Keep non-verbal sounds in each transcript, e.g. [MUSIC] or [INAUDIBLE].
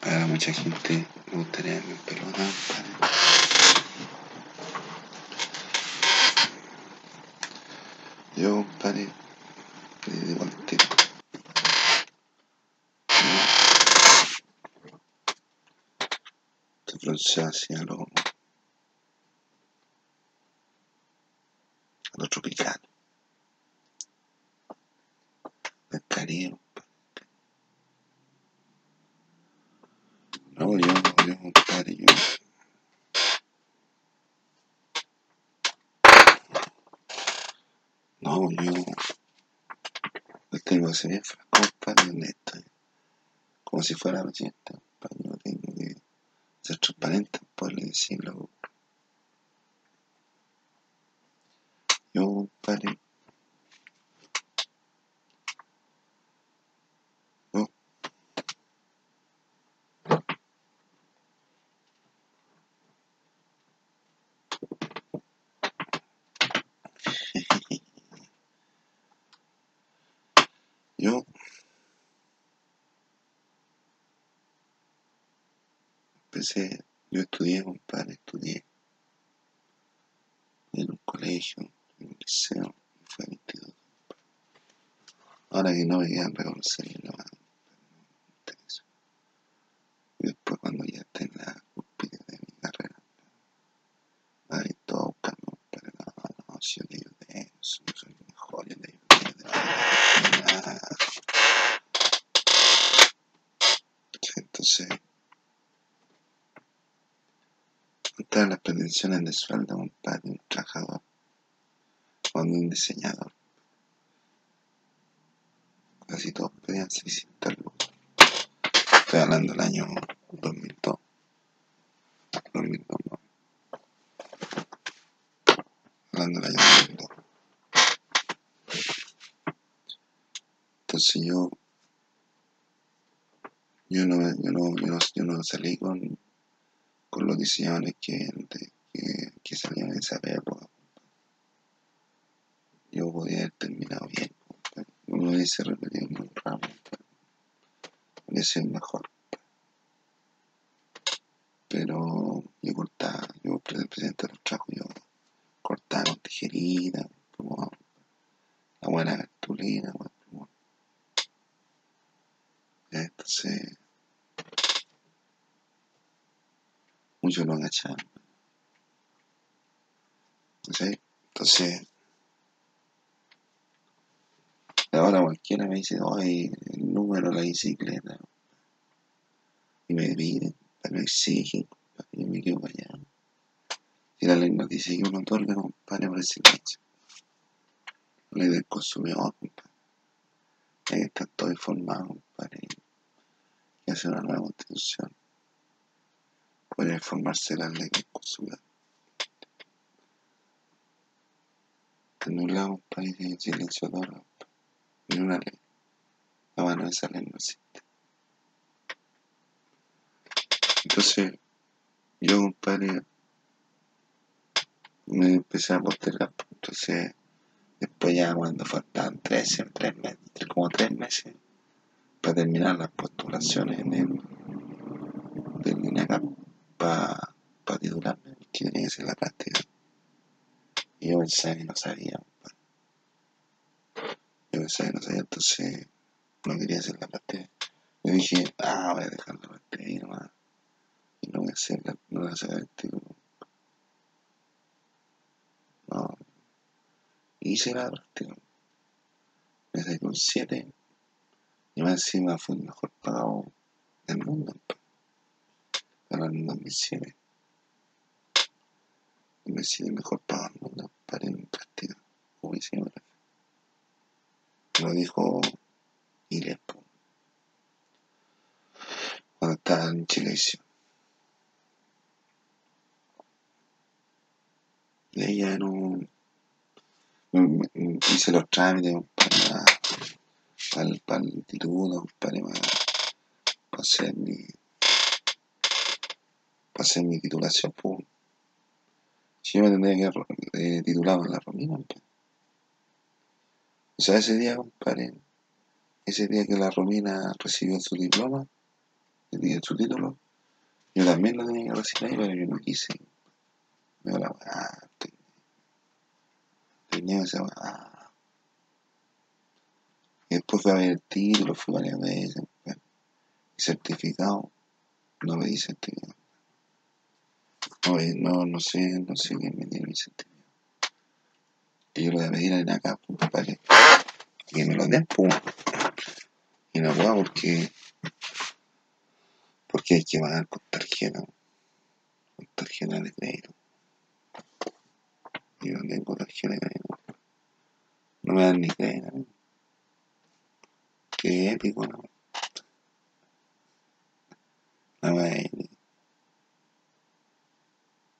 Para mucha gente me gustaría en pelota, compadre. Yo, compadre, le digo al tiro. Te hacia lo, a lo tropical. Del Caribe, No, yo, yo, compadre, yo. No, yo. Yo tengo que ser bien franco, compadre, honesto. Como si fuera oyente, compadre. Yo tengo que ser transparente, poderle decirlo. Yo, compadre. Yo. Yo. Yo estudié, compadre, estudié en un colegio, en un liceo, fue al instituto. Ahora que no me quedan reconocer mano, no me interesa. Y después cuando ya esté en la cúspide de mi carrera, ahí todo buscando, pero no, no, si yo te ayudé, si yo soy el mejor, yo te ayudé, te ayudé, nada. Entonces, todas las pretensiones de sueldo, de un trabajador o de un diseñador, casi todos pedían 600 lucas. Estoy hablando del año 2002. 2002, no. Hablando del año 2002. Entonces yo, yo no, yo no, yo no, yo no salí con, con los diseñadores que, que, que salían en esa época. Yo podía haber terminado bien. Uno hubiese repetido en un ramo. Hubiese sido mejor. Pero yo cortaba, yo pre- presentaba los trabajos, yo cortaba con tijerita, como la buena cartulina, bueno, entonces muchos lo agachaban. ¿sí? Entonces, ahora cualquiera me dice, oye, el número de la bicicleta, y me piden, me exigen, y me quedo callado. Y la ley nos dice que uno otorga, compadre, por el silencio. La ley del consumidor, compadre. Que estar todo informado, compadre, y hacer una nueva constitución. Podría informarse de la ley del consumidor. En un compadre, dice silencio compadre. En una ley. La mano de esa ley no existe. Entonces, yo, compadre, me empecé a postergar. Entonces, después ya cuando faltaban tres, tres meses, como tres meses para terminar las postulaciones en el para pa titularme, que tenía que hacer la práctica. Y yo pensaba que no sabía. Yo pensaba que no sabía, entonces no quería hacer la práctica. Yo dije, ah, voy a dejar la práctica ahí nomás. Y no voy a hacer la, no voy a hacer título. No. Hice la práctica. Me saqué un 7 y más encima fue el mejor pagado del mundo. 2007. 2007 el mejor pagado del mundo para en práctica. Publicidad. Lo dijo Ilepo. Cuando estaba en Chilevisión. Y ya no. Hice los trámites para, para, para el instituto, para, para hacer mi. Hacer mi titulación. Pues. Si yo me tendría que eh, titulado en la Romina. pues. O sea, ese día, compadre, ese día que la Romina recibió su diploma, su título, yo también lo tenía que recibir pero yo no quise. Me la weá, tenía esa. Y después fui a ver el título, fui varias veces, y certificado, no me di certificado. No, no, no sé, no sé quién me tiene mi certificado. Y yo lo voy a pedir en acá, pues, para que me lo den, pues. Y no puedo porque porque hay que pagar con tarjeta, con tarjeta de crédito. Y no tengo tarjeta de crédito. No me dan ni crédito. Qué épico, ¿no? No me dan ni.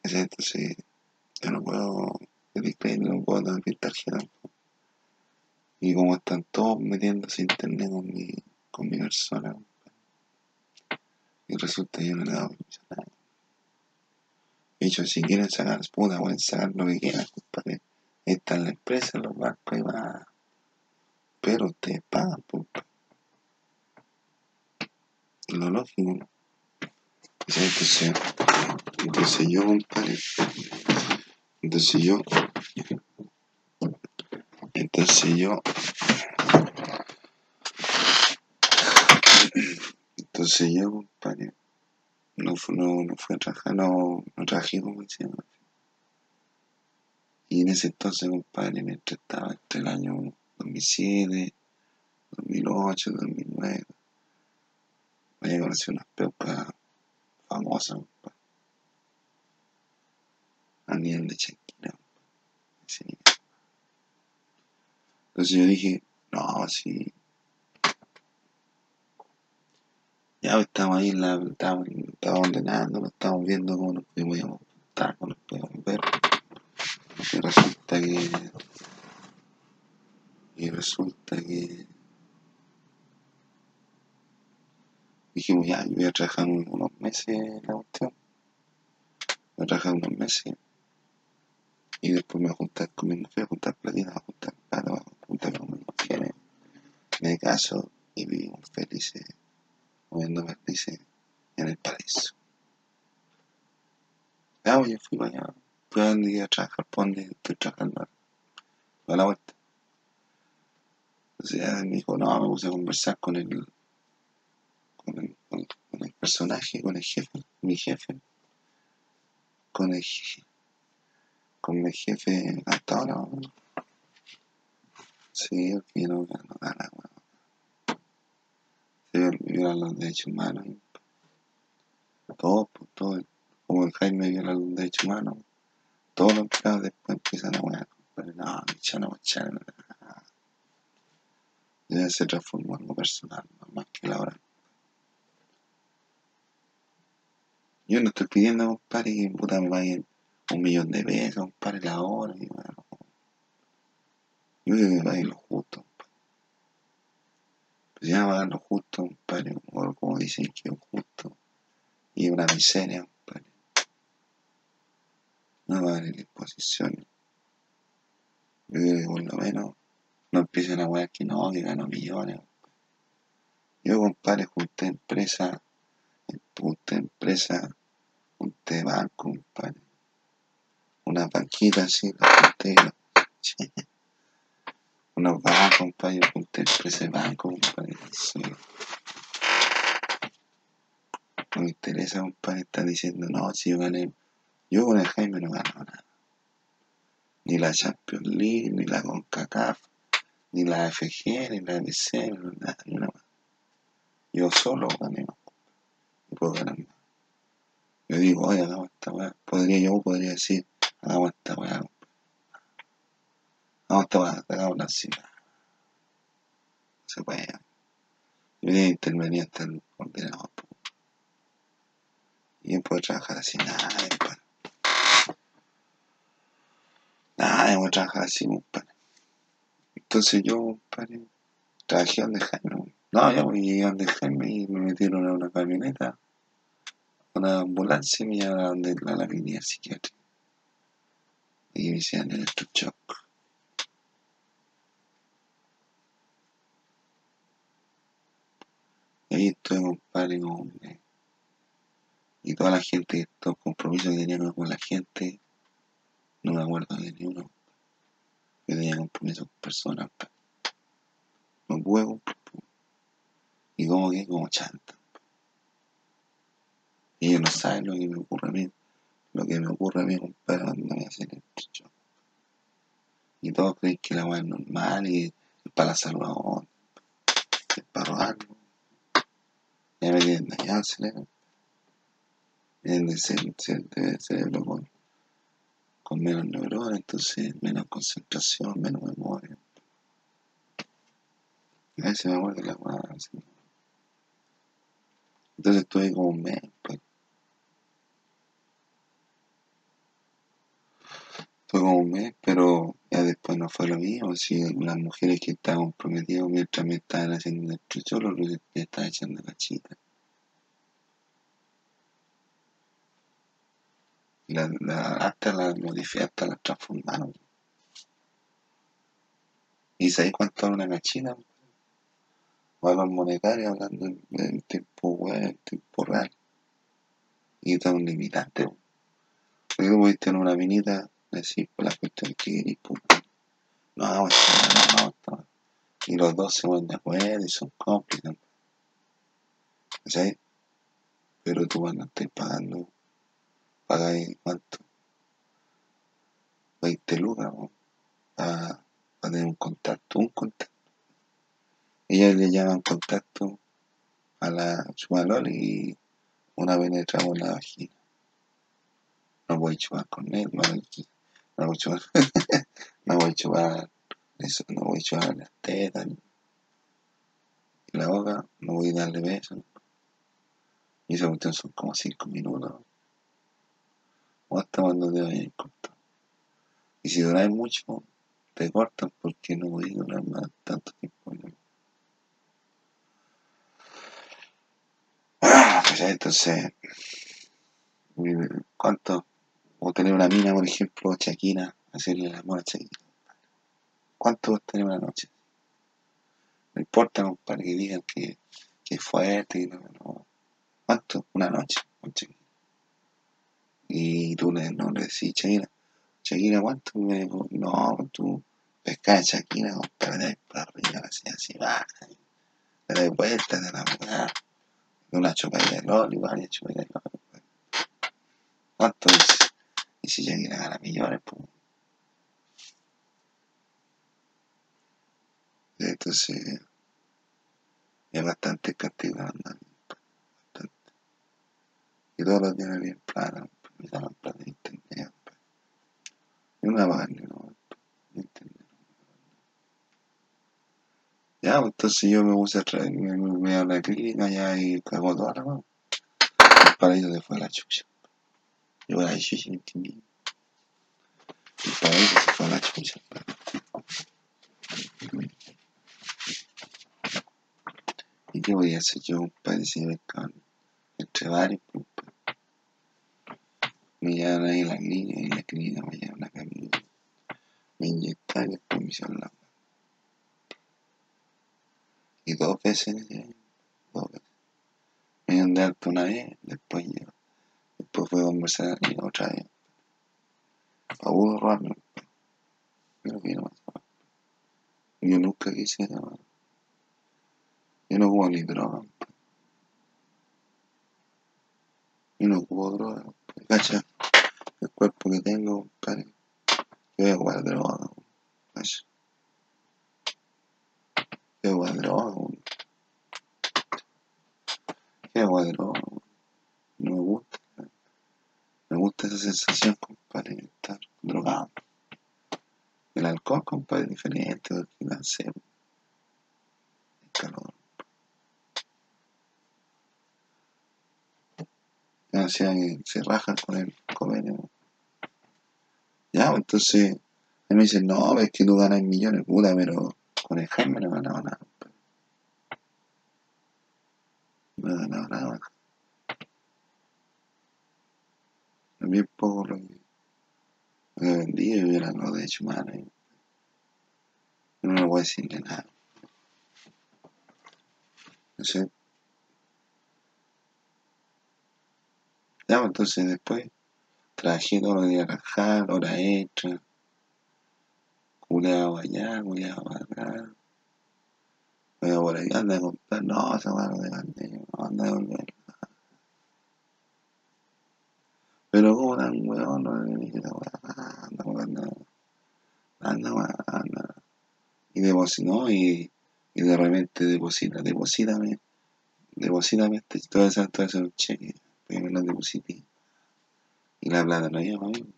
Entonces, yo no puedo pedir crédito, no puedo dar tarjeta. Y como están todos metiéndose internet con mi, con mi persona, y resulta que yo no le he dado permiso. De hecho, si quieren sacar puta, pueden sacar lo que quieran, compadre. Está en la empresa, los bancos, y va. Pero ustedes pagan, puta. Lo lógico, ¿no? Entonces, entonces yo, compadre. Entonces yo. Entonces yo. Entonces yo, compadre, no, no, no fui a trabajar, no, no trabajé como se llama. Y en ese entonces, compadre, mientras estaba entre el año 2007, 2008, 2009, me había conocido unas peucas compadre. A nivel de Chequina, sí. Entonces yo dije, no, sí, Ya pues, estamos ahí, la, estamos, estamos ordenando, estamos viendo cómo nos podemos juntar, cómo nos podemos ver. Y resulta que. Y resulta que. Dijimos, ya, yo voy a trabajar unos meses en la cuestión. Voy a trabajar unos meses. Y después me voy a juntar con mi mujer, a juntar platino, a juntar plata, a juntar con mi mujer. Me caso y vivimos felices moviendo dice en el paraíso. Ya, oye, fui para allá, fui a donde a trabajar, por donde estoy trabajando a la vuelta. Entonces me dijo, no, me puse a conversar con el, con el, con, el personaje, con el jefe, mi jefe, con el jefe, con mi jefe hasta ahora. Sí, que no, no gana, bueno se violan los derechos humanos. Todos, pues, todo, como el Jaime viola los derechos humanos, todos los empleados después empiezan a wear, pero no, a echar, ya se transformó en algo personal, más que la hora. Yo no estoy pidiendo, compadre, que puta me paguen un millón de pesos, compadre, la hora, y bueno. Yo creo que me paguen lo justo. Se llama lo justo, compadre, o como dicen que es justo, y es una miseria, compadre. No va a haber disposición. Yo creo que por lo menos no empiecen a wear que no, que gano millones. Yo, compadre, junté empresa, junté empresa, junté banco, compadre. Una banquita así, la junté. [LAUGHS] unos bancos, compadre, empresa de banco, compadre. Sí. No me interesa, compadre, estar diciendo, no, si yo gané, yo con el Jaime no gano nada. Ni la Champions League, ni la CONCACAF, ni la FG, ni la MC, ni nada, ni nada. Yo solo gané y puedo ganar. Yo digo, oye, hagamos esta weá. Podría, yo podría decir, hagamos esta weá, Vamos a hagamos la cima. Se puede. Yo voy a intervenir hasta el ordenador. Y yo puedo trabajar así, nada, compadre. Nada, a trabajar así, compadre. Entonces yo, compadre, trabajé donde Jaime. No, yo llegué donde Jaime y me metieron a una camioneta, una ambulancia y me llevaron a donde la, la línea psiquiátrica. Y me hicieron electroshock. ahí estoy, compadre, con, Y toda la gente, todo el compromiso que tenía con la gente, no me acuerdo de ni uno. Yo tenía compromiso con personas. No pude. Y como que como chanta. Y ellos no saben lo que me ocurre a mí. Lo que me ocurre a mí, compadre, cuando me hacen el show. Y todos creen que la weá es normal y es para la ahora. Es para robarlo. Ya me tienen dañado el cerebro. Tienen de ser, ser, de cerebro con, con menos neuronas, entonces menos concentración, menos memoria. A veces me acuerdo de la weá. Entonces estuve como un mes, pues. Fue como un mes, pero ya después no fue lo mismo. Si las mujeres que estaban comprometidas mientras me estaban haciendo el cholo, me estaban echando cachita. La, la, hasta la modificaron, hasta la transformaron. ¿Y sabéis cuánto es una cachita? Valor monetario hablando en, en tiempo web, en tiempo real. Y está un limitante. Porque tú podés tener una minita decir por la cuestión que querís, pues, no, no, no, no, y los dos se ponen de acuerdo y son cómplices. ¿Sabes? Pero tú cuando estés pagando, pagáis cuánto? 20 lucas, ¿no? Para, para tener un contacto, un contacto. Ellos le llaman contacto a la chumalol y una penetra por la vagina. No voy a chupar con él, no, no voy a chupar, [LAUGHS] no voy a chupar eso, no voy a chupar las tetas, ni la boca, no voy a darle besos. Y esa cuestión son como 5 minutos. O hasta cuando te vayan cortando. Y si duráis mucho, te cortan porque no voy a durar más tanto tiempo. Ah, pues entonces, ¿cuánto? O tener una mina, por ejemplo, Shakira, hacerle el amor a Shakira. ¿Cuánto vos tenés una noche? No importa, compadre, que digan que, que es fuerte, no, no. ¿Cuánto? Una noche con Shakira. Y tú le, no le decís, Shakira, Shakira, ¿cuánto? Me no, tú pescas a Shakira, compadre, para arriba, así, así, va. Le das vuelta de la mujer, una chupadita de LOL y varias chupaditas de LOL. ¿Cuánto es? Si Shakira gana millones, pues. Entonces, es bastante castigado, bastante. Y todos los días bien plata, me llaman plata de internet. Y una vaina, ¿no? De internet. Ya, pues entonces yo me puse a traer, me a la clínica ya y cagó toda la mano. El paraíso se fue a la chucha. Yo a la chucha no entendí. El paraíso se fue a la chucha. ¿Y qué voy a hacer yo, entre varios, pues, Me llevan ahí la clínica y la me llevan a camilla. Me y después la Y dos veces llevan, dos veces. Me dieron de alto una vez, después yo. A conversar y otra vez. Para uno robarme. Pero que no. Yo nunca quise llamar. Yo no ocupo ni droga. Yo no ocupo droga. Cacha, el cuerpo que tengo, compadre. Yo voy a ocupar droga. Cacha. Yo voy a droga. Yo voy a droga. No me gusta. Gusta esa sensación, compadre, de estar drogado. El alcohol, compadre, es diferente del que. El calor. O se rajan con el convenio. Ya, entonces, mí me dicen, no, es que tú ganas millones, puta, pero con el Jaime no he ganado nada. No he ganado nada. Que, lo que he vendido y eran los de hecho mano. y No le voy a decirle nada. No sé. Ya, pues, entonces después trabajé todos los días a trabajar, hora extra, culeado allá, culeado acá. Pero por ahí anda a comprar, no, esa mano de grande, no anda a volver. Pero como tan weón, no le dije la weá, anda, anda, anda, anda. Y depositó, y, y de repente deposita, deposítame, deposítame este, todo eso, todo eso cheque, porque me lo deposité. Y la plata no iba para mí.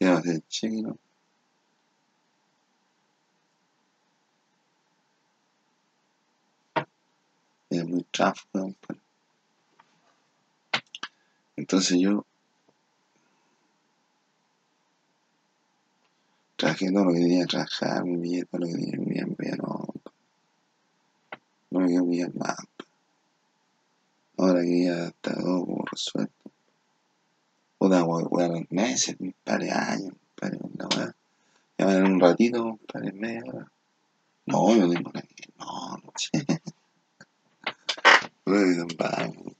A hacer el cheque, ¿no? Es muy tráfico, pues. Entonces yo trabajé todo lo que tenía que trabajar, vida, todo lo que tenía pero no, no me quedo bien más. Ahora que ya está todo como resuelto. Puta, weón, meses, un par de años, un par de una. Ya en un ratito, un par de media. No, yo tengo una que no, no sé. [LAUGHS] Son malos.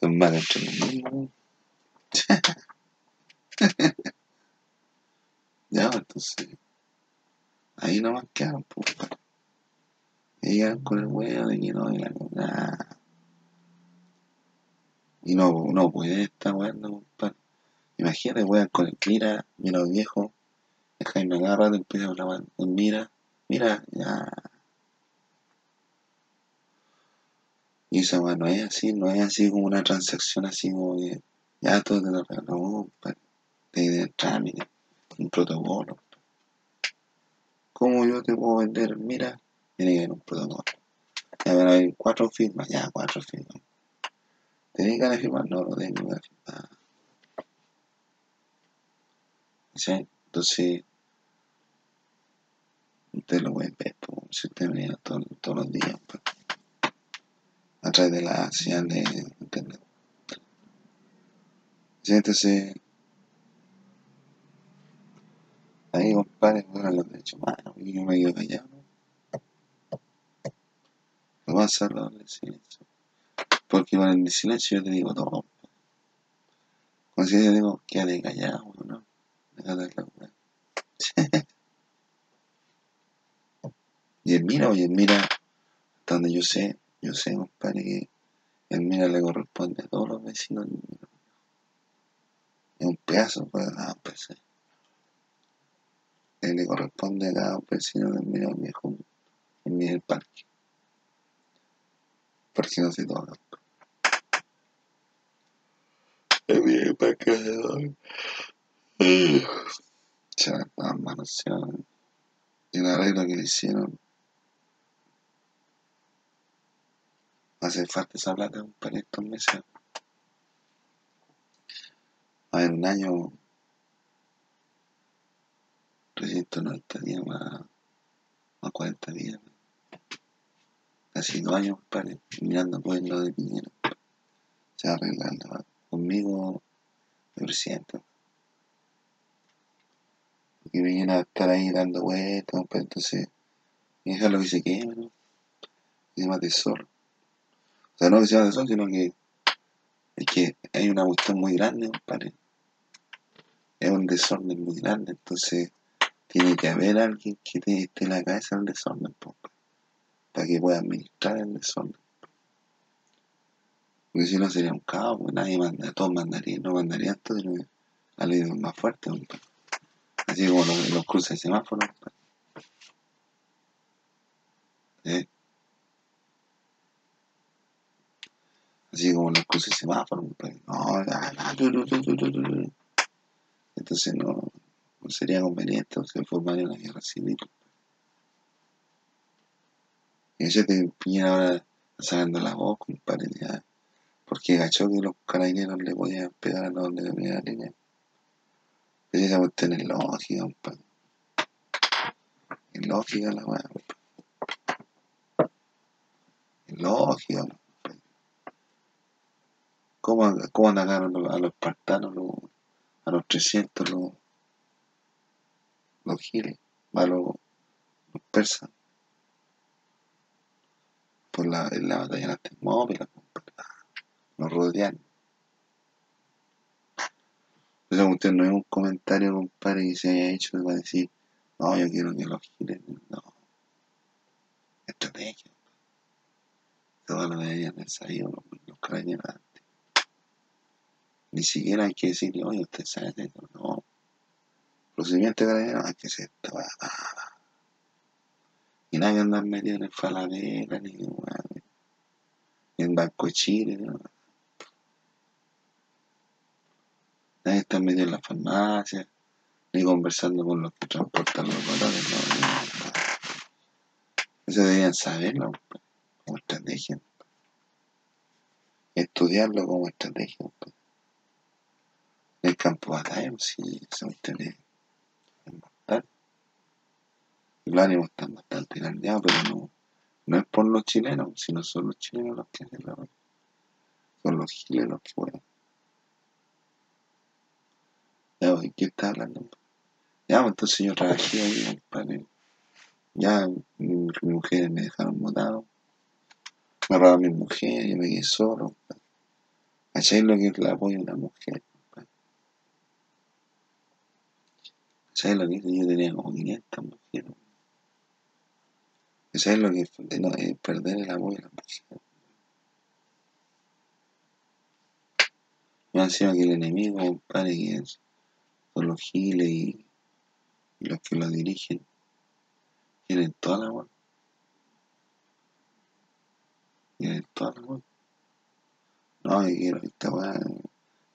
Son malos entre los mismos. ya, entonces. Ahí nomás quedaron, pues. Y llegaron con el huevo de que no, y la nada. Y no, no puede estar weando, compadre. Imagínate, weón, con el mira, mira viejo. El Jaime cada rato empieza a hablar mira, mira, ya. Y esa weón no es así, no es así como una transacción así como ya todo te lo regaló, compadre. De trámite, un protocolo. ¿Cómo yo te puedo vender? Mira, tiene que haber un protocolo. Ya van a haber cuatro firmas, ya cuatro firmas. ¿Tenés ganas de firmar? No, no tengo ganas firmar. ¿Sí? Entonces, usted lo puede ver, pues, si usted venía todo, todos los días, pues, a través de la señal de internet. Entonces, ahí, compadre, bueno, los derechos humanos, y yo me quedo callado, ¿no? Vas a cerrar el silencio. Porque con el silencio yo te digo todo. Con el silencio digo, quédate callado, ¿no? Déjate la weá. y mira, oye, mira, hasta donde yo sé, yo sé, compadre, que el mira le corresponde a todos los vecinos del. Es un pedazo para cada PC. Él le corresponde a cada vecino del mira viejo, el mira el parque. Porque no se toca. El mira el parque se toca. Se las manos, y el arreglo que le hicieron hace falta esa plata para estos meses. A ver, un año 390 días más, más 40 días. Casi dos años para mirando pues lo de Piñera. Se va a arreglar la- conmigo el presidente. Y vienen a estar ahí dando vueltas, pues entonces, y dejarlo que se queme, ¿no? Que se mate solo. Sea, no que se mate solo, sino que es que hay una cuestión muy grande, compadre. Es un desorden muy grande, entonces tiene que haber alguien que te- esté en la cabeza del desorden, para que pueda administrar el desorden. Porque si no sería un caos, pues nadie manda, todos mandarían, no mandarían todo, sino que la ley es más fuerte, compadre. Así como los, los cruces de compadre. ¿Eh? Así como los cruces semáforos, compadre. No, tu, tu, tu, tu, tu. Entonces no, no sería conveniente, se formaría una guerra civil. Y ese te Piñera ahora sacando la voz, compadre, ya. Porque cachó que los carabineros le podían pegar a los de la línea. Esa cuestión es lógica, compadre. Es lógica la weá, compadre. Es lógica, compadre. ¿Cómo, cómo atacaron a los, espartanos, los, a los 300, los, los giles, a los, los persas? Por la, la batalla de las Termópilas. Los rodearon. Esa cuestión no es un comentario, compadre, que se haya hecho para decir, no, yo quiero que los giles, no. Estrategia. Todo lo deberían haber sabido los, los carabineros. Ni siquiera hay que decirle, oye, usted sabe de esto, no. Procedimiento de carabineros, hay que ser esto, ah. Y nadie andar metido en el Falabella, ni, en Banco de Chile, no. Nadie está metido en la farmacia, ni conversando con los que transportan los valores, no, no. Eso deberían saberlo, pues, como estrategia. Estudiarlo como estrategia. Pues. El campo batalla, pues, sí, esa cuestión es mortal. Y los ánimos están bastante pero no, no es por los chilenos, sino son los chilenos los que hacen la. Son los giles los que juegan. Ya, ¿de qué está hablando? Ya, pues entonces yo trabajé ahí, compadre. Ya, mi, mi mujer me dejaron botado. Me robaron mi mujer, yo me quedé solo. compadre. ¿Cachai lo que es el apoyo de una mujer? ¿Sabes lo que es? Yo tenía como 500 mujeres. ¿Sabes lo que es de no- eh, perder el apoyo de la mujer? Encima que el enemigo, compadre, que es- son los giles y, los que lo dirigen, tienen toda la wea. Tienen toda la wea. No, yo quiero esta weá.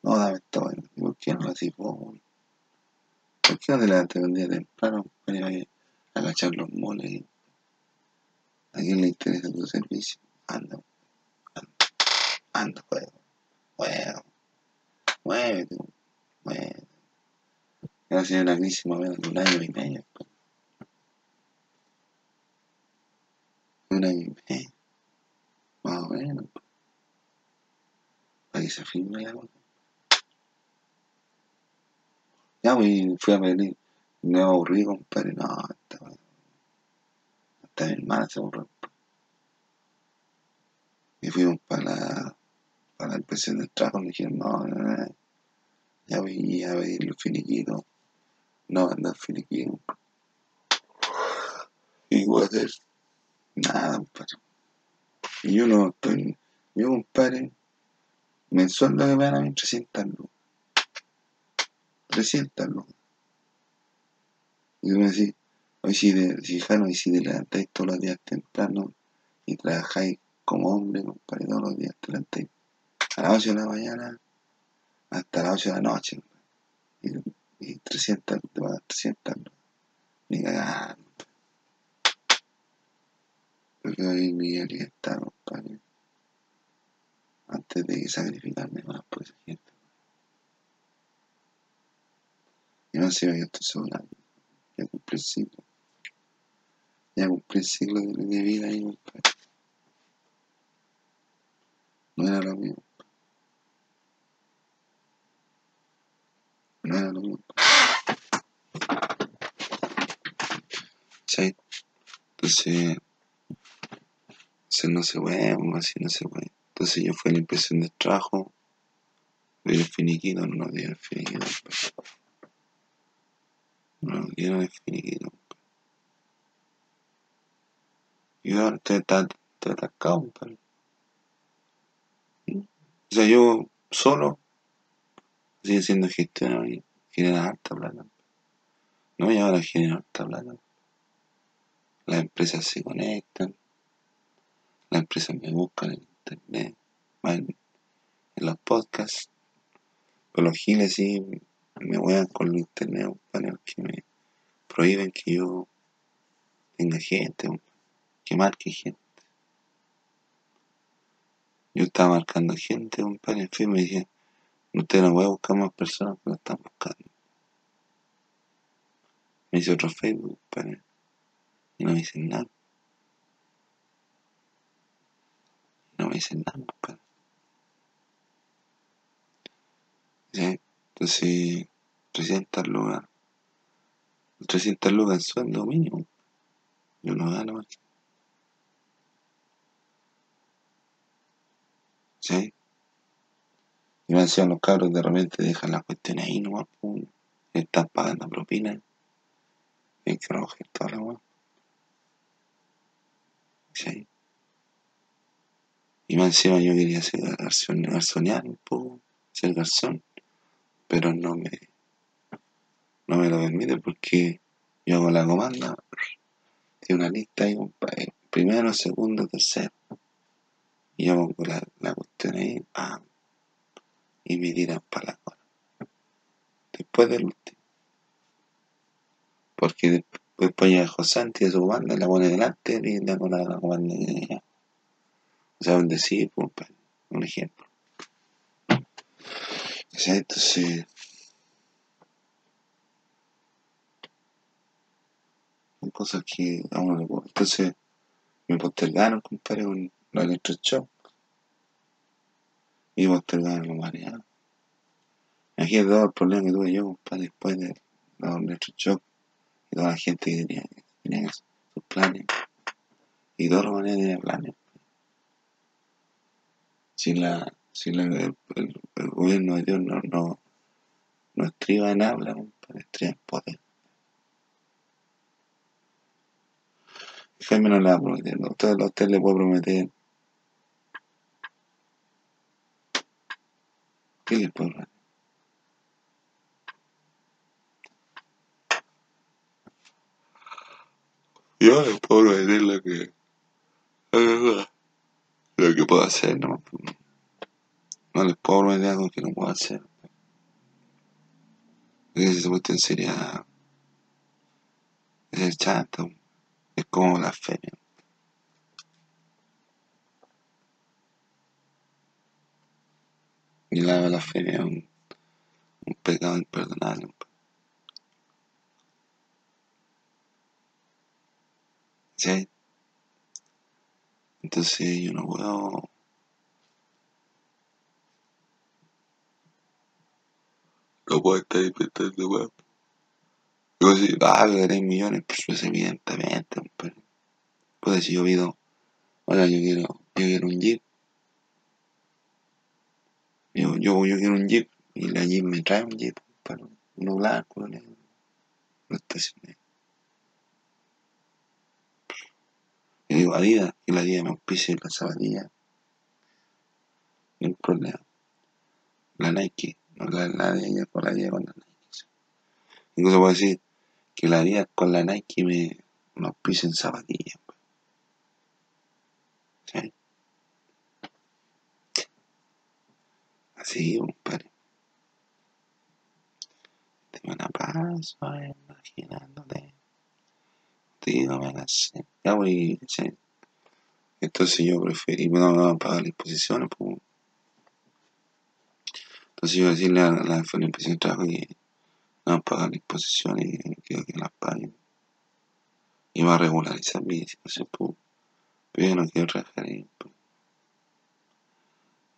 No, dame esta weá. ¿Y por qué no lo haces vos, weón? ¿Por qué no te levantas un día temprano, compadre, y vayas a agachar los moles? ¿A quién le interesa tu servicio? Anda, anda, anda, weón. Weón, muévete, weón, muévete. Va a ser una crisis más o un año y medio. pues. Un año y medio. Más o menos. pues. Para que se firme la cosa. Ya, y fui a pedir. Me aburrí, compadre. No, weá. Hasta mi hermana se aburrió. Y fuimos para la, para la inspección del trabajo. Me dijeron, no, no, no. Ya voy a pedir los finiquitos. No, andar finiquitos. Y voy a hacer nada, compadre. Y yo no estoy. Yo, compadre, mensual lo que me dan a mí 300 lucas. 300 lucas. Y tú me decís, hoy si, de, si, Jano, y si te levantáis todos los días temprano y trabajáis como hombre, compadre, todos los días te levantáis a las 8 de la mañana hasta las 8 de la noche. Y, y 300, te van a dar 300 lucas. Ni cagando. Porque hoy mi libertad, compadre. Antes de sacrificarme más por esa gente. Y no sé, yo estoy sobrando. Ya cumplí el ciclo. Ya cumplí el ciclo de, vida ahí, compadre. No era lo mío. No era lo mío. ¿Sí? Entonces, entonces no se puede, así no se puede. Entonces yo fui a la impresión del trabajo, vi el finiquito, no nos dieron el finiquito. Compadre. No nos dieron el finiquito. compadre. Y ahora estoy, está- estoy atascado, compadre. O sea, yo solo, sigue siendo gestionador y genera harta plata. No, y ahora genera harta plata. Las empresas se conectan, las empresas me buscan en internet, en, en los podcasts. Pero los giles sí me wean con el internet, compadre, porque me prohíben que yo tenga gente, que marque gente. Yo estaba marcando gente, compadre, en fin, me dije, usted no voy a buscar más personas que lo están buscando. Me hice otro Facebook, compadre, y no me dicen nada. No me dicen nada, compadre. ¿Sí? Entonces, 300 lucas, 300 lucas en sueldo mínimo. Yo no gano más. ¿Sí? Y me decían los cabros de repente dejan las cuestiones ahí nomás, pum. Están pagando propina. Hay que recoger toda la weá. ¿Sí? Y más encima yo quería ser garzonear un poco, ser garzón, pero no me, no me lo permite porque yo hago la comanda, tiene una lista ahí, compadre, primero, segundo, tercero. Y yo pongo la, la cuestión ahí, ah, y me tiran para la cola. Después del último. Porque después llega José Santi su banda, la pone delante y le con la comanda. O sea, un decir, pues, un ejemplo. Entonces. Cosas que a uno le puedo. Entonces, me postergaron, compadre, con los electroshock. Y postergaron los mareados. Imagínate todo el problema que tuve yo, compadre, después de los electroshock y toda la gente que tenía, sus planes. Y toda la manera tenía planes. Si, la, si la, el, gobierno de Dios no, no, no estriba en habla, compadre, estriba en poder. Jaime no le va a prometer, ¿no? usted, usted le puede prometer. ¿Qué le puede prometer? Yo le puedo prometer lo que. Lo que puedo hacer, ¿no? No les puedo prometer algo que no puedo hacer. Porque se cuestión sería. Es el chato. Es como la feria. Y la blasfemia es un, un pecado imperdonable. ¿Sí? Entonces yo no puedo... No puedo estar inventando weón. Digo, si va a ganar millones, pues evidentemente, pero... Pues si yo pido, oiga, yo quiero, yo quiero un jeep. Yo, yo, yo quiero un jeep y la jeep me trae un jeep, pero uno blanco. No estacioné. Y digo, Adidas, que la Adidas me auspicie la zapatilla. No problema. La Nike, no la, la Adidas con la Adidas con la Nike. Incluso puedo decir que la Adidas con la Nike me, me auspicien zapatillas. ¿Sí? Así, compadre. Te van a paso, imaginándote. Digo, me la sé. Ya voy, ¿sí? Entonces yo preferí, no a pagar las imposiciones, pues. Entonces yo decirle a la, a la inspección de trabajo que no pagar las imposiciones quiero que las paguen. Y va a regularizar mi situación, pues. Pero yo no quiero trabajar ahí, pues.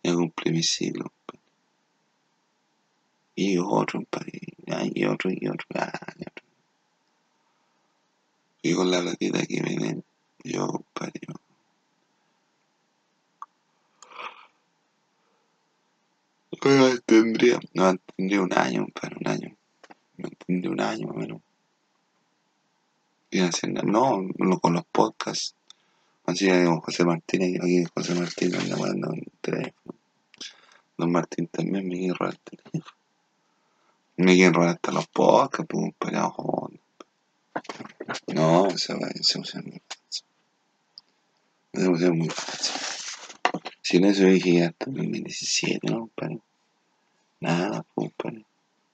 Ya cumplí siglo, pues. Y otro, pues. Y otro, y otro, ah, y otro. Y con la platita que me den, yo, compadre, yo. Oiga, tendría, no, tendría un año, compadre, un año. No tendría un año más o menos. Y hacer nada, no, no, con los podcasts. Así con José Martínez, aquí José Martínez anda mandando un teléfono. Don Martín también me quiere robar el teléfono. Me robar hasta los podcasts, pues, compadre, joder. No, esa va esa va muy fácil. Esa va muy fácil. Si en eso dije hasta el 2017, ¿no, compadre? Nada, pues, compadre.